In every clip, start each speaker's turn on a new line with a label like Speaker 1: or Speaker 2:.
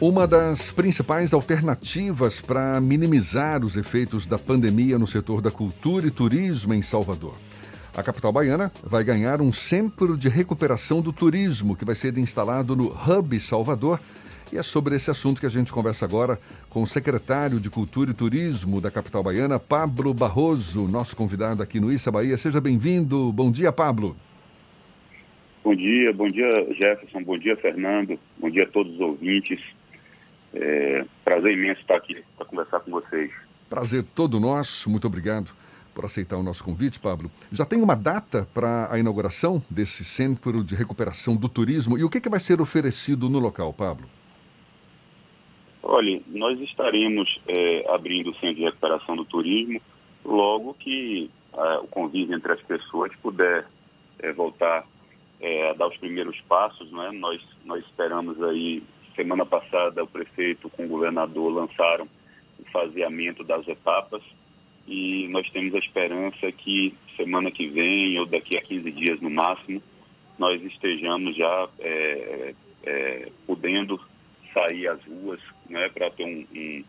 Speaker 1: Uma das principais alternativas para minimizar os efeitos da pandemia no setor da cultura e turismo em Salvador. A capital baiana vai ganhar um centro de recuperação do turismo que vai ser instalado no Hub Salvador. E é sobre esse assunto que a gente conversa agora com o secretário de Cultura e Turismo da capital baiana, Pablo Barroso, nosso convidado aqui no Issa Bahia. Seja bem-vindo. Bom dia, Pablo.
Speaker 2: Bom dia, bom dia, Jefferson. Bom dia, Fernando. Bom dia a todos os ouvintes. É, prazer imenso estar aqui para conversar com vocês.
Speaker 1: Prazer todo nosso, muito obrigado por aceitar o nosso convite, Pablo. Já tem uma data para a inauguração desse Centro de Recuperação do Turismo e o que, que vai ser oferecido no local, Pablo?
Speaker 2: Olha, nós estaremos é, abrindo o Centro de Recuperação do Turismo logo que é, o convívio entre as pessoas puder é, voltar é, a dar os primeiros passos. Né? Nós, nós esperamos aí Semana passada, o prefeito com o governador lançaram o faseamento das etapas e nós temos a esperança que semana que vem ou daqui a 15 dias no máximo, nós estejamos já é, é, podendo sair às ruas né, para ter um, um,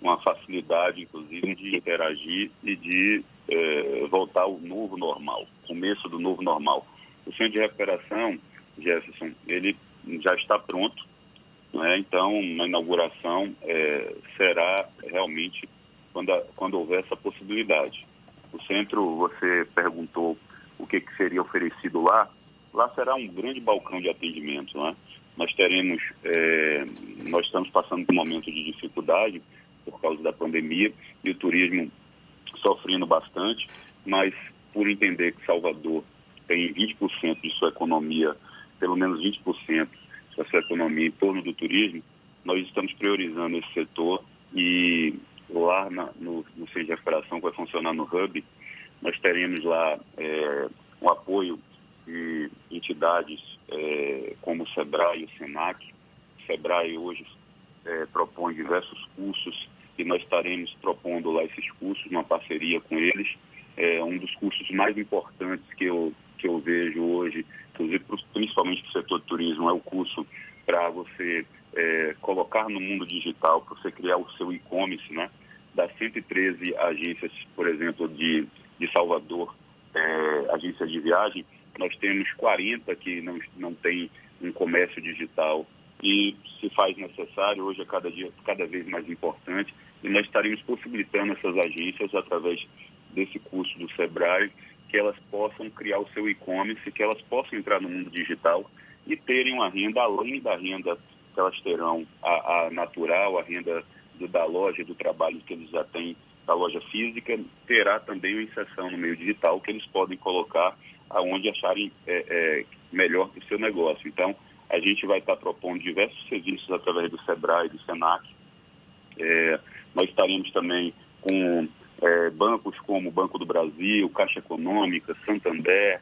Speaker 2: uma facilidade, inclusive, de interagir e de é, voltar ao novo normal, começo do novo normal. O centro de recuperação, Jefferson, ele já está pronto, né? Então, a inauguração é, será realmente quando, a, quando houver essa possibilidade. O centro, você perguntou o que, que seria oferecido lá. Lá será um grande balcão de atendimento. Né? Nós teremos, é, nós estamos passando por um momento de dificuldade por causa da pandemia e o turismo sofrendo bastante, mas por entender que Salvador tem 20% de sua economia, pelo menos 20% sua economia em torno do turismo, nós estamos priorizando esse setor e lá na, no, no Centro de Recuperação, que vai funcionar no Hub, nós teremos lá é, um apoio de entidades é, como o SEBRAE e o SENAC. O SEBRAE hoje é, propõe diversos cursos e nós estaremos propondo lá esses cursos, uma parceria com eles. É um dos cursos mais importantes que eu, que eu vejo hoje principalmente para o setor de turismo, é o curso para você é, colocar no mundo digital, para você criar o seu e-commerce, né? Das 113 agências, por exemplo, de, de Salvador, é, agências de viagem, nós temos 40 que não, não tem um comércio digital e se faz necessário, hoje é cada, dia, cada vez mais importante, e nós estaremos possibilitando essas agências através desse curso do SEBRAE que elas possam criar o seu e-commerce, que elas possam entrar no mundo digital e terem uma renda além da renda que elas terão, a, a natural, a renda do, da loja, do trabalho que eles já têm da loja física, terá também uma inserção no meio digital que eles podem colocar aonde acharem é, é, melhor para o seu negócio. Então, a gente vai estar propondo diversos serviços através do SEBRAE do SENAC. É, nós estaremos também com é, bancos como Banco do Brasil, Caixa Econômica, Santander,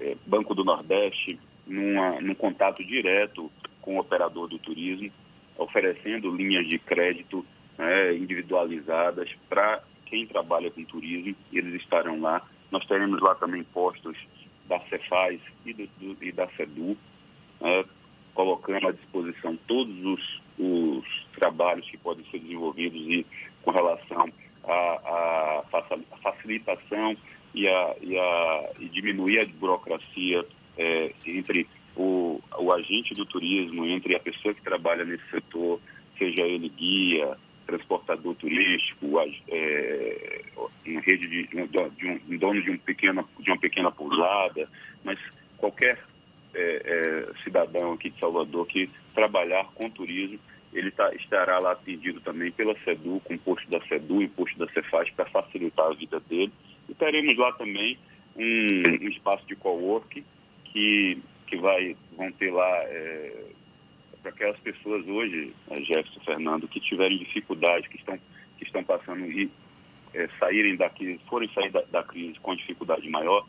Speaker 2: é, Banco do Nordeste, numa, num contato direto com o operador do turismo, oferecendo linhas de crédito né, individualizadas para quem trabalha com turismo, eles estarão lá. Nós teremos lá também postos da Cefaz e, do, do, e da CEDU, né, colocando à disposição todos os, os trabalhos que podem ser desenvolvidos e com relação a, a facilitação e, a, e, a, e diminuir a burocracia é, entre o, o agente do turismo, entre a pessoa que trabalha nesse setor, seja ele guia, transportador turístico, é, em rede de, de, um, um, dono de, um pequena, de uma pequena pousada, mas qualquer é, é, cidadão aqui de Salvador que trabalhar com turismo ele tá, estará lá atendido também pela SEDU, com o posto da SEDU e o posto da Cefaz para facilitar a vida dele. E teremos lá também um, um espaço de co-work que, que vai, vão ter lá é, para aquelas pessoas hoje, né, Jefferson Fernando, que tiverem dificuldade, que estão, que estão passando e é, saírem daqui, forem sair da, da crise com dificuldade maior,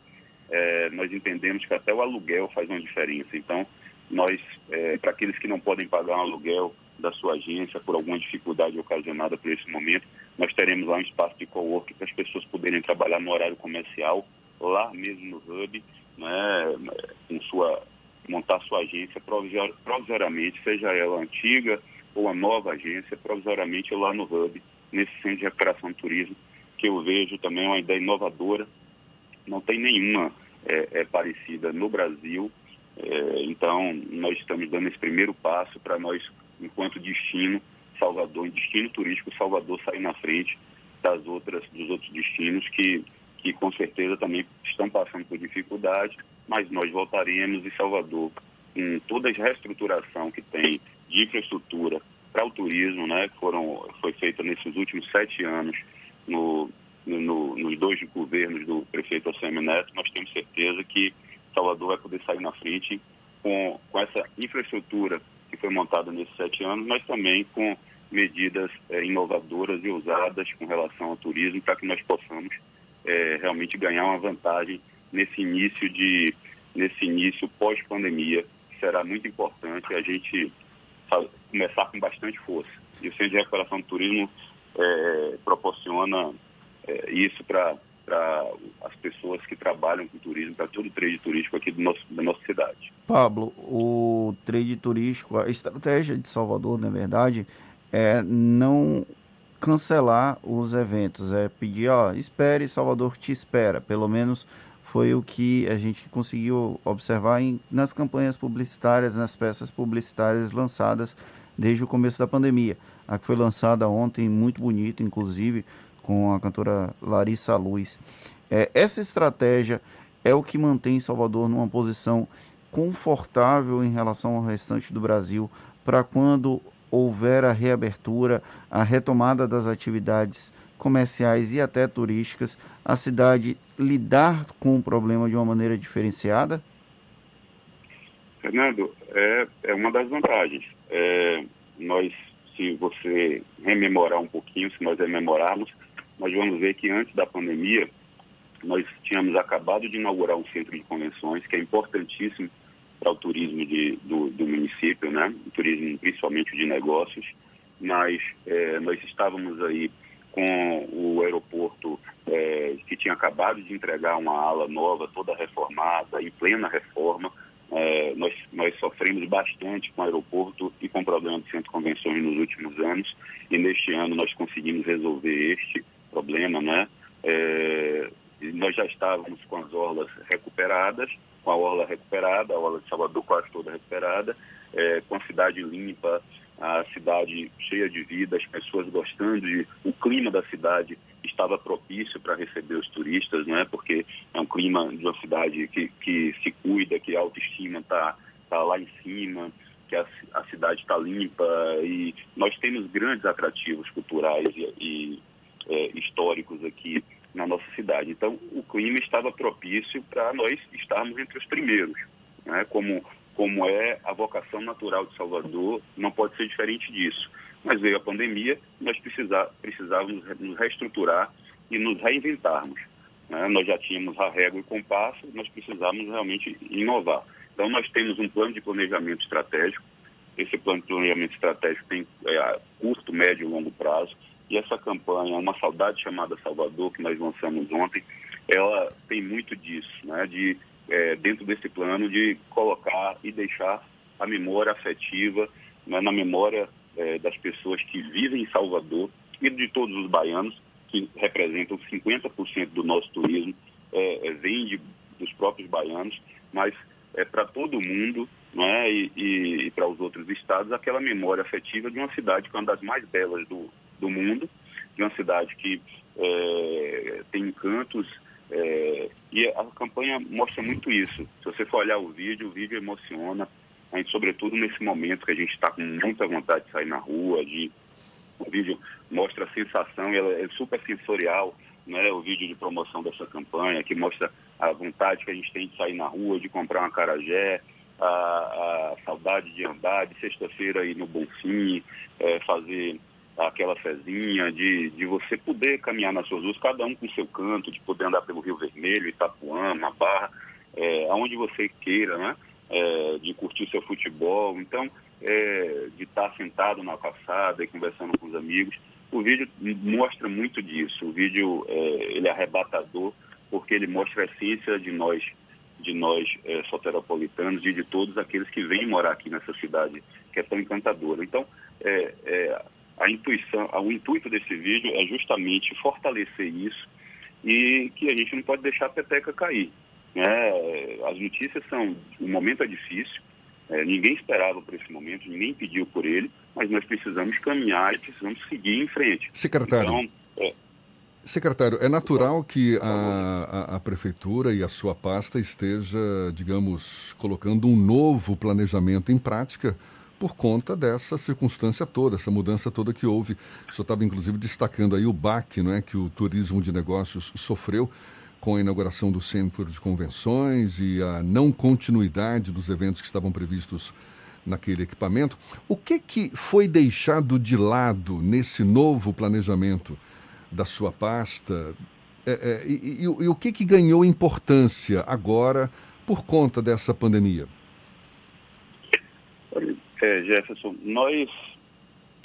Speaker 2: é, nós entendemos que até o aluguel faz uma diferença. Então, nós, é, para aqueles que não podem pagar um aluguel, da sua agência por alguma dificuldade ocasionada por esse momento, nós teremos lá um espaço de coworking para as pessoas poderem trabalhar no horário comercial, lá mesmo no hub, né, com sua, montar sua agência provisoriamente, seja ela antiga ou a nova agência provisoriamente lá no Hub, nesse centro de recuperação do turismo, que eu vejo também uma ideia inovadora. Não tem nenhuma é, é, parecida no Brasil. É, então, nós estamos dando esse primeiro passo para nós, enquanto destino, Salvador, destino turístico, Salvador sair na frente das outras, dos outros destinos que, que com certeza também estão passando por dificuldade, mas nós voltaremos e Salvador, com toda a reestruturação que tem de infraestrutura para o turismo, né, que foram, foi feita nesses últimos sete anos no, no, nos dois governos do prefeito Alcemir Neto, nós temos certeza que Salvador vai poder sair na frente com, com essa infraestrutura foi montada nesses sete anos, mas também com medidas é, inovadoras e ousadas com relação ao turismo para que nós possamos é, realmente ganhar uma vantagem nesse início de nesse início pós-pandemia será muito importante a gente começar com bastante força. E o Centro de Recuperação do Turismo é, proporciona é, isso para as pessoas que trabalham com turismo, para todo o trade turístico aqui do nosso, da nossa cidade.
Speaker 3: Pablo, o trade turístico, a estratégia de Salvador, na verdade, é não cancelar os eventos, é pedir, ó, espere, Salvador te espera. Pelo menos foi o que a gente conseguiu observar em, nas campanhas publicitárias, nas peças publicitárias lançadas desde o começo da pandemia. A que foi lançada ontem, muito bonita, inclusive, com a cantora Larissa Luz. É, essa estratégia é o que mantém Salvador numa posição confortável em relação ao restante do Brasil para quando houver a reabertura, a retomada das atividades comerciais e até turísticas, a cidade lidar com o problema de uma maneira diferenciada?
Speaker 2: Fernando, é, é uma das vantagens. É, nós, se você rememorar um pouquinho, se nós rememorarmos, nós vamos ver que antes da pandemia, nós tínhamos acabado de inaugurar um centro de convenções, que é importantíssimo para o turismo de, do, do, município, né? o turismo principalmente de negócios, mas é, nós estávamos aí com o aeroporto é, que tinha acabado de entregar uma ala nova, toda reformada, em plena reforma. É, nós, nós sofremos bastante com o aeroporto e com o problema do centro de convenções nos últimos anos, e neste ano nós conseguimos resolver este problema, né? É, nós já estávamos com as orlas recuperadas, com a orla recuperada, a orla de Salvador quase toda recuperada, é, com a cidade limpa, a cidade cheia de vida, as pessoas gostando de. O clima da cidade estava propício para receber os turistas, não é? Porque é um clima de uma cidade que, que se cuida, que a autoestima está tá lá em cima, que a, a cidade está limpa e nós temos grandes atrativos culturais e, e é, históricos aqui na nossa cidade. Então, o clima estava propício para nós estarmos entre os primeiros, né? como, como é a vocação natural de Salvador, não pode ser diferente disso. Mas veio a pandemia, nós precisar, precisávamos nos reestruturar e nos reinventarmos. Né? Nós já tínhamos a régua e compasso, nós precisávamos realmente inovar. Então, nós temos um plano de planejamento estratégico. Esse plano de planejamento estratégico tem é, curto, médio e longo prazo e essa campanha, Uma Saudade Chamada Salvador, que nós lançamos ontem, ela tem muito disso, né? de, é, dentro desse plano, de colocar e deixar a memória afetiva né? na memória é, das pessoas que vivem em Salvador e de todos os baianos, que representam 50% do nosso turismo, é, é, vem de, dos próprios baianos, mas é para todo mundo né? e, e, e para os outros estados aquela memória afetiva de uma cidade que é uma das mais belas do, do mundo, de uma cidade que é, tem encantos. É, e a campanha mostra muito isso. Se você for olhar o vídeo, o vídeo emociona, gente, sobretudo nesse momento que a gente está com muita vontade de sair na rua, de, o vídeo mostra a sensação, ela é super sensorial, né, o vídeo de promoção dessa campanha, que mostra a vontade que a gente tem de sair na rua, de comprar uma carajé, a, a saudade de andar, de sexta-feira ir no Bonfim, é, fazer aquela fezinha, de, de você poder caminhar nas suas ruas, cada um com seu canto, de poder andar pelo Rio Vermelho, Itapuã, Barra, é, aonde você queira, né? É, de curtir seu futebol, então, é, de estar sentado na calçada e conversando com os amigos. O vídeo mostra muito disso. O vídeo é, ele é arrebatador porque ele mostra a essência de nós de nós é, soteropolitanos e de todos aqueles que vêm morar aqui nessa cidade que é tão encantadora. Então, é, é, a intuição, o intuito desse vídeo é justamente fortalecer isso e que a gente não pode deixar a peteca cair. Né? As notícias são, o momento é difícil, é, ninguém esperava por esse momento, ninguém pediu por ele, mas nós precisamos caminhar e precisamos seguir em frente.
Speaker 1: Secretário. Então, é, Secretário, é natural que a, a, a, Prefeitura e a sua pasta esteja, digamos, colocando um novo planejamento em prática por conta dessa circunstância toda, essa mudança toda que houve. O senhor estava, inclusive, destacando aí o baque não é, que o turismo de negócios sofreu com a inauguração do Centro de Convenções e a não continuidade dos eventos que estavam previstos naquele equipamento. O que, que foi deixado de lado nesse novo planejamento da sua pasta? É, é, e, e, e, o que, que ganhou importância agora por conta dessa pandemia?
Speaker 2: É, Jefferson, nós,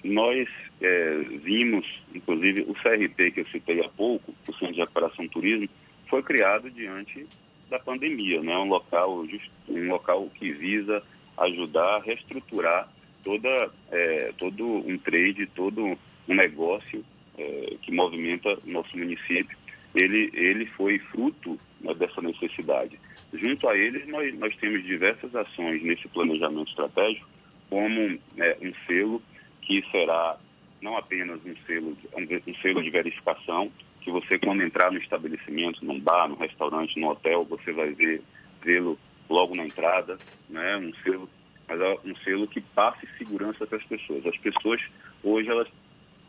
Speaker 2: nós é, vimos, inclusive o CRT que eu citei há pouco, o Centro de Recuperação Turismo, foi criado diante da pandemia, né? um, local, um local que visa ajudar a reestruturar toda, é, todo um trade, todo um negócio é, que movimenta o nosso município. Ele, ele foi fruto né, dessa necessidade. Junto a eles, nós, nós temos diversas ações nesse planejamento estratégico como é, um selo que será não apenas um selo, um, um selo de verificação, que você quando entrar no estabelecimento, num bar, num restaurante, no hotel, você vai ver vê-lo logo na entrada, né? Um selo, mas é um selo que passe segurança para as pessoas. As pessoas hoje elas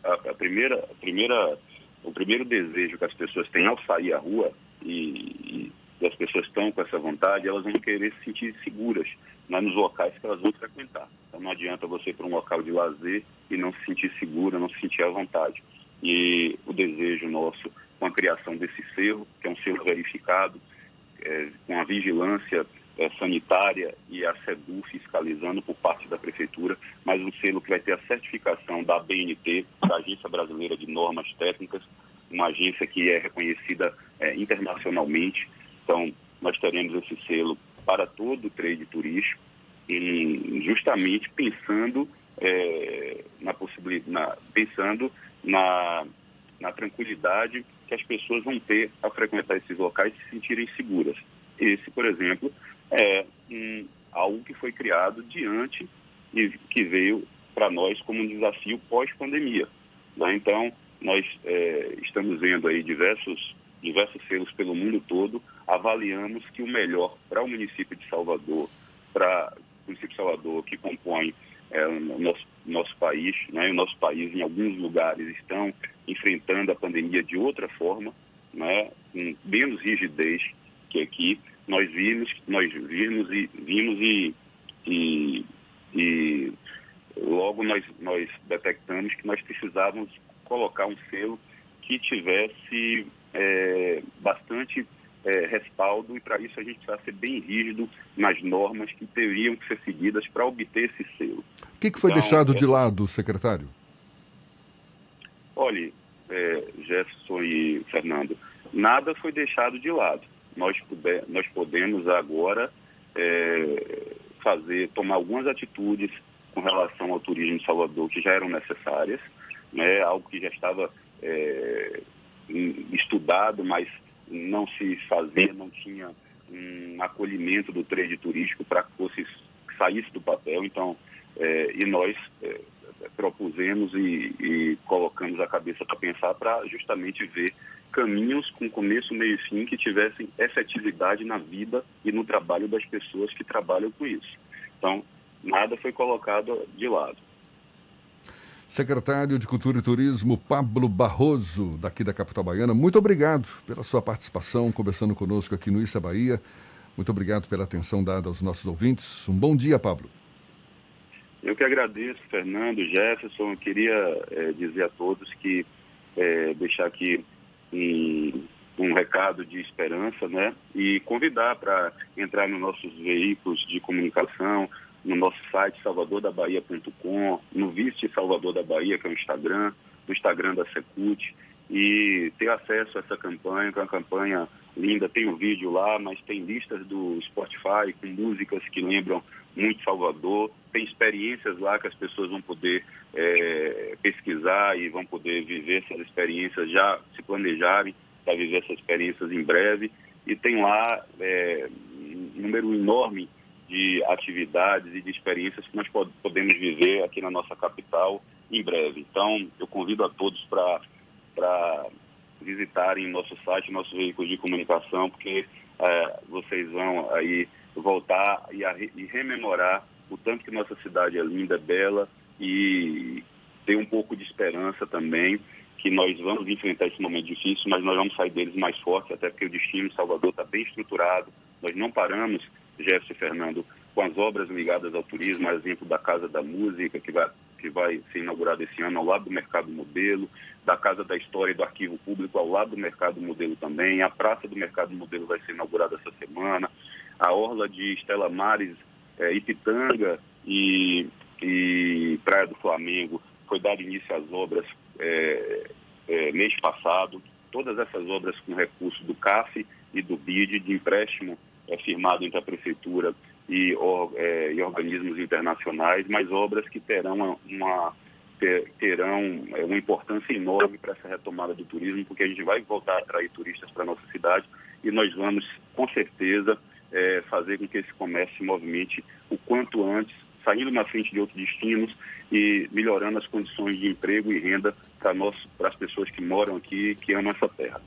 Speaker 2: a, a primeira, a primeira, o primeiro desejo que as pessoas têm ao sair à rua e, e as pessoas estão com essa vontade, elas vão querer se sentir seguras né, nos locais que elas vão frequentar. Então não adianta você ir para um local de lazer e não se sentir segura, não se sentir à vontade. E o desejo nosso com a criação desse selo, que é um selo verificado, é, com a vigilância é, sanitária e a SEDU fiscalizando por parte da Prefeitura, mas um selo que vai ter a certificação da BNT, da Agência Brasileira de Normas Técnicas, uma agência que é reconhecida é, internacionalmente. Então, nós teremos esse selo para todo o trade turístico, e justamente pensando é, na possibilidade, pensando na, na tranquilidade que as pessoas vão ter a frequentar esses locais e se sentirem seguras. Esse, por exemplo, é um, algo que foi criado diante e que veio para nós como um desafio pós-pandemia. Né? Então, nós é, estamos vendo aí diversos diversos selos pelo mundo todo, avaliamos que o melhor para o município de Salvador, para o município de Salvador, que compõe é, o nosso, nosso país, né, o nosso país em alguns lugares estão enfrentando a pandemia de outra forma, né, com menos rigidez que aqui, nós vimos, nós vimos e vimos e, e, e logo nós, nós detectamos que nós precisávamos colocar um selo que tivesse é, bastante é, respaldo e para isso a gente precisa ser bem rígido nas normas que teriam que ser seguidas para obter esse selo.
Speaker 1: O que, que foi então, deixado de é lado, secretário?
Speaker 2: Olhe, é, Jefferson e Fernando, nada foi deixado de lado. Nós, puder, nós podemos agora é, fazer, tomar algumas atitudes com relação ao turismo em Salvador que já eram necessárias, né, algo que já estava é, estudado, mas não se fazia, não tinha um acolhimento do trade turístico para que fosse saísse do papel. Então, é, e nós é, propusemos e, e, colocamos a cabeça para pensar para justamente ver caminhos com começo, meio e fim que tivessem efetividade na vida e no trabalho das pessoas que trabalham com isso. Então, nada foi colocado de lado.
Speaker 1: Secretário de Cultura e Turismo, Pablo Barroso, daqui da capital baiana, muito obrigado pela sua participação, conversando conosco aqui no Issa Bahia. Muito obrigado pela atenção dada aos nossos ouvintes. Um bom dia, Pablo.
Speaker 2: Eu que agradeço, Fernando, Jefferson. Eu queria é, dizer a todos que é, deixar aqui um, um, recado de esperança, né? E convidar para entrar nos nossos veículos de comunicação, no nosso site salvadordabahia.com, no Viste Salvador da Bahia, que é o Instagram, no Instagram da Secult, e ter acesso a essa campanha, que é uma campanha linda. Tem um vídeo lá, mas tem listas do Spotify com músicas que lembram muito Salvador. Tem experiências lá que as pessoas vão poder é, pesquisar e vão poder viver essas experiências, já se planejarem para viver essas experiências em breve. E tem lá é, um número enorme de atividades e de experiências que nós podemos viver aqui na nossa capital em breve. Então, eu convido a todos para visitarem nosso site, nosso veículo de comunicação, porque é, vocês vão aí voltar e, a, e rememorar o tanto que nossa cidade é linda, bela e ter um pouco de esperança também que nós vamos enfrentar esse momento difícil, mas nós vamos sair deles mais fortes, até porque o destino de Salvador está bem estruturado. Nós não paramos, Jefferson Fernando, com as obras ligadas ao turismo, exemplo da Casa da Música, que vai, que vai ser inaugurada esse ano ao lado do Mercado Modelo, da Casa da História e do Arquivo Público ao lado do Mercado Modelo também, a Praça do Mercado Modelo vai ser inaugurada essa semana, a Orla de Estela Mares, é, Ipitanga e, e Praia do Flamengo foi dado início às obras é, é, mês passado, todas essas obras com recurso do CAF e do BID, de empréstimo é, firmado entre a Prefeitura e, or, é, e organismos internacionais, mas obras que terão uma, ter, terão é, uma importância enorme para essa retomada do turismo, porque a gente vai voltar a atrair turistas para a nossa cidade e nós vamos, com certeza, é, fazer com que esse comércio se movimente o quanto antes, saindo na frente de outros destinos e melhorando as condições de emprego e renda para as pessoas que moram aqui, que amam essa terra.